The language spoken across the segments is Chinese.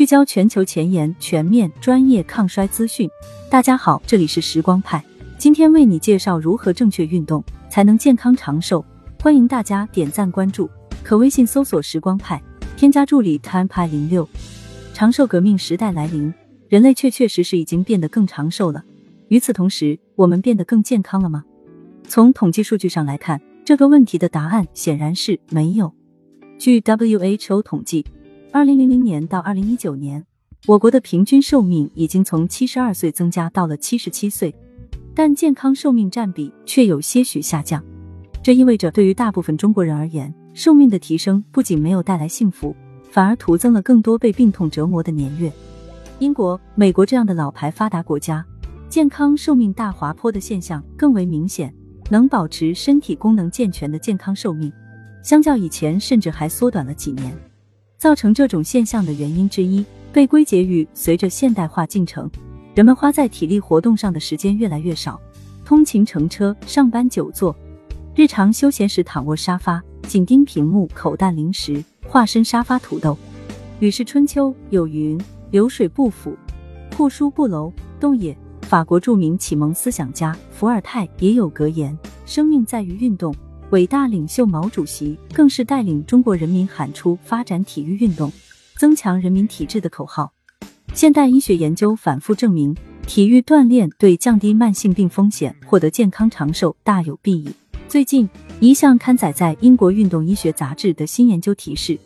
聚焦全球前沿、全面、专业抗衰资讯。大家好，这里是时光派，今天为你介绍如何正确运动才能健康长寿。欢迎大家点赞关注，可微信搜索“时光派”，添加助理 time 派零六。长寿革命时代来临，人类确确实实已经变得更长寿了。与此同时，我们变得更健康了吗？从统计数据上来看，这个问题的答案显然是没有。据 WHO 统计，二零零零年到二零一九年，我国的平均寿命已经从七十二岁增加到了七十七岁，但健康寿命占比却有些许下降。这意味着，对于大部分中国人而言，寿命的提升不仅没有带来幸福，反而徒增了更多被病痛折磨的年月。英国、美国这样的老牌发达国家，健康寿命大滑坡的现象更为明显。能保持身体功能健全的健康寿命，相较以前甚至还缩短了几年。造成这种现象的原因之一，被归结于随着现代化进程，人们花在体力活动上的时间越来越少，通勤乘车、上班久坐。日常休闲时躺卧沙发，紧盯屏幕，口淡零食，化身沙发土豆。《吕氏春秋》有云：“流水不腐，户枢不楼，动也。”法国著名启蒙思想家伏尔泰也有格言：“生命在于运动。”伟大领袖毛主席更是带领中国人民喊出“发展体育运动，增强人民体质”的口号。现代医学研究反复证明，体育锻炼对降低慢性病风险、获得健康长寿大有裨益。最近，一项刊载在英国运动医学杂志的新研究提示，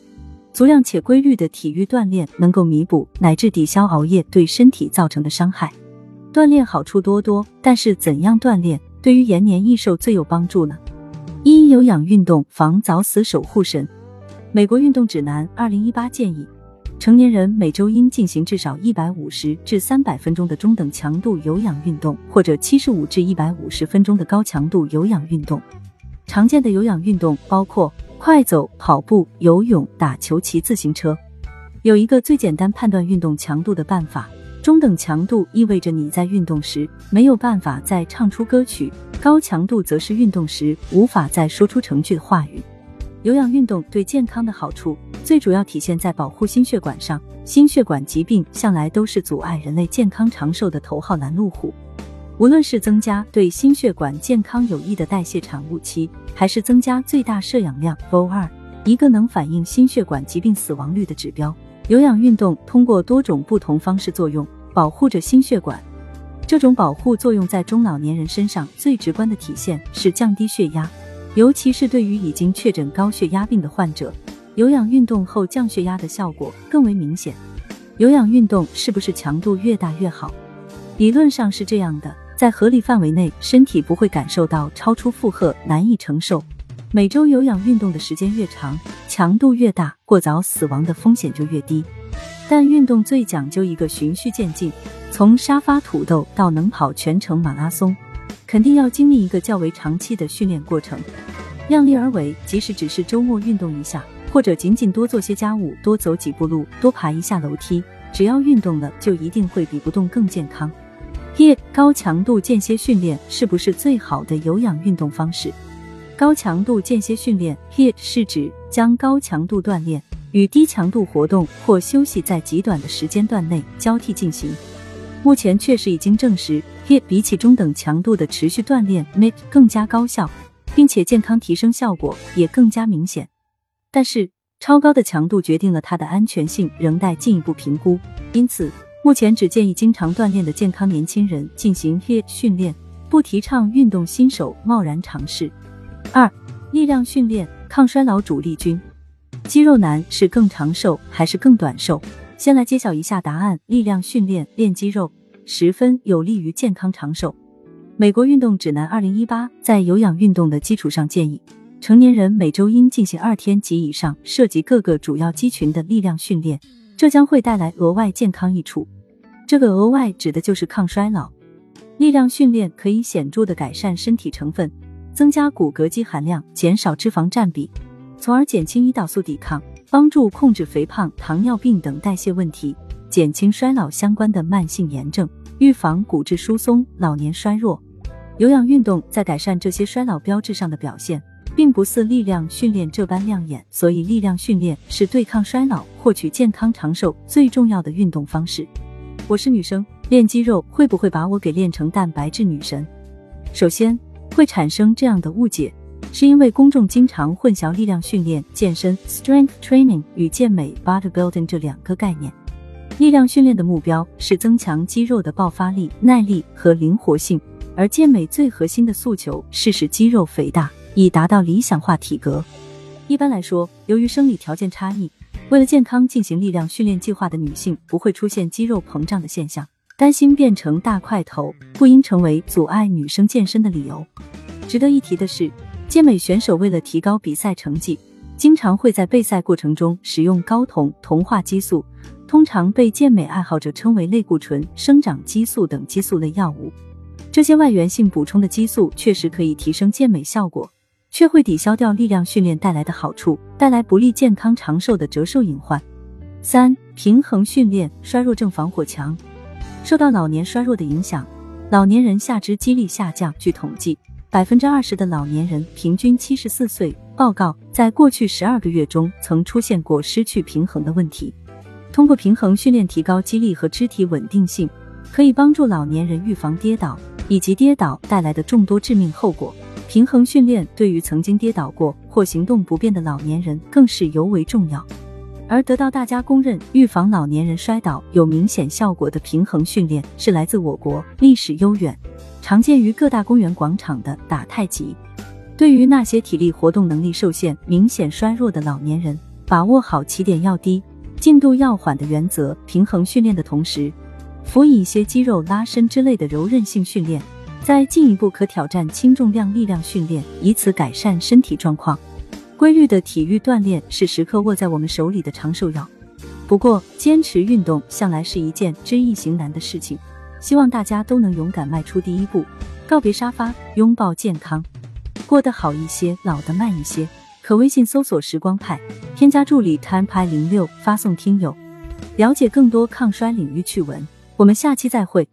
足量且规律的体育锻炼能够弥补乃至抵消熬夜对身体造成的伤害。锻炼好处多多，但是怎样锻炼对于延年益寿最有帮助呢？一、有氧运动防早死守护神。美国运动指南二零一八建议，成年人每周应进行至少一百五十至三百分钟的中等强度有氧运动，或者七十五至一百五十分钟的高强度有氧运动。常见的有氧运动包括快走、跑步、游泳、打球、骑自行车。有一个最简单判断运动强度的办法：中等强度意味着你在运动时没有办法再唱出歌曲，高强度则是运动时无法再说出成句的话语。有氧运动对健康的好处最主要体现在保护心血管上，心血管疾病向来都是阻碍人类健康长寿的头号拦路虎。无论是增加对心血管健康有益的代谢产物七，还是增加最大摄氧量 VO 二，一个能反映心血管疾病死亡率的指标。有氧运动通过多种不同方式作用，保护着心血管。这种保护作用在中老年人身上最直观的体现是降低血压，尤其是对于已经确诊高血压病的患者，有氧运动后降血压的效果更为明显。有氧运动是不是强度越大越好？理论上是这样的。在合理范围内，身体不会感受到超出负荷、难以承受。每周有氧运动的时间越长，强度越大，过早死亡的风险就越低。但运动最讲究一个循序渐进，从沙发土豆到能跑全程马拉松，肯定要经历一个较为长期的训练过程。量力而为，即使只是周末运动一下，或者仅仅多做些家务、多走几步路、多爬一下楼梯，只要运动了，就一定会比不动更健康。一高强度间歇训练是不是最好的有氧运动方式？高强度间歇训练 （HIIT） 是指将高强度锻炼与低强度活动或休息在极短的时间段内交替进行。目前确实已经证实，HIIT 比起中等强度的持续锻炼 （MIT） 更加高效，并且健康提升效果也更加明显。但是，超高的强度决定了它的安全性仍待进一步评估，因此。目前只建议经常锻炼的健康年轻人进行 HIIT 训练，不提倡运动新手贸然尝试。二、力量训练抗衰老主力军，肌肉男是更长寿还是更短寿？先来揭晓一下答案：力量训练练肌肉十分有利于健康长寿。美国运动指南二零一八在有氧运动的基础上建议，成年人每周应进行二天及以上涉及各个主要肌群的力量训练，这将会带来额外健康益处。这个额外指的就是抗衰老，力量训练可以显著的改善身体成分，增加骨骼肌含量，减少脂肪占比，从而减轻胰岛素抵抗，帮助控制肥胖、糖尿病等代谢问题，减轻衰老相关的慢性炎症，预防骨质疏松、老年衰弱。有氧运动在改善这些衰老标志上的表现，并不似力量训练这般亮眼，所以力量训练是对抗衰老、获取健康长寿最重要的运动方式。我是女生，练肌肉会不会把我给练成蛋白质女神？首先会产生这样的误解，是因为公众经常混淆力量训练、健身 （strength training） 与健美 （bodybuilding） 这两个概念。力量训练的目标是增强肌肉的爆发力、耐力和灵活性，而健美最核心的诉求是使肌肉肥大，以达到理想化体格。一般来说，由于生理条件差异，为了健康进行力量训练计划的女性不会出现肌肉膨胀的现象，担心变成大块头不应成为阻碍女生健身的理由。值得一提的是，健美选手为了提高比赛成绩，经常会在备赛过程中使用睾酮、酮化激素。通常被健美爱好者称为类固醇、生长激素等激素类药物。这些外源性补充的激素确实可以提升健美效果，却会抵消掉力量训练带来的好处，带来不利健康长寿的折寿隐患。三、平衡训练衰弱症防火墙。受到老年衰弱的影响，老年人下肢肌力下降。据统计，百分之二十的老年人平均七十四岁，报告在过去十二个月中曾出现过失去平衡的问题。通过平衡训练提高肌力和肢体稳定性，可以帮助老年人预防跌倒以及跌倒带来的众多致命后果。平衡训练对于曾经跌倒过或行动不便的老年人更是尤为重要。而得到大家公认预防老年人摔倒有明显效果的平衡训练，是来自我国历史悠远、常见于各大公园广场的打太极。对于那些体力活动能力受限、明显衰弱的老年人，把握好起点要低。进度要缓的原则，平衡训练的同时，辅以一些肌肉拉伸之类的柔韧性训练，再进一步可挑战轻重量力量训练，以此改善身体状况。规律的体育锻炼是时刻握在我们手里的长寿药。不过，坚持运动向来是一件知易行难的事情，希望大家都能勇敢迈出第一步，告别沙发，拥抱健康，过得好一些，老得慢一些。可微信搜索“时光派”，添加助理 “time 派零六”，发送“听友”，了解更多抗衰领域趣闻。我们下期再会。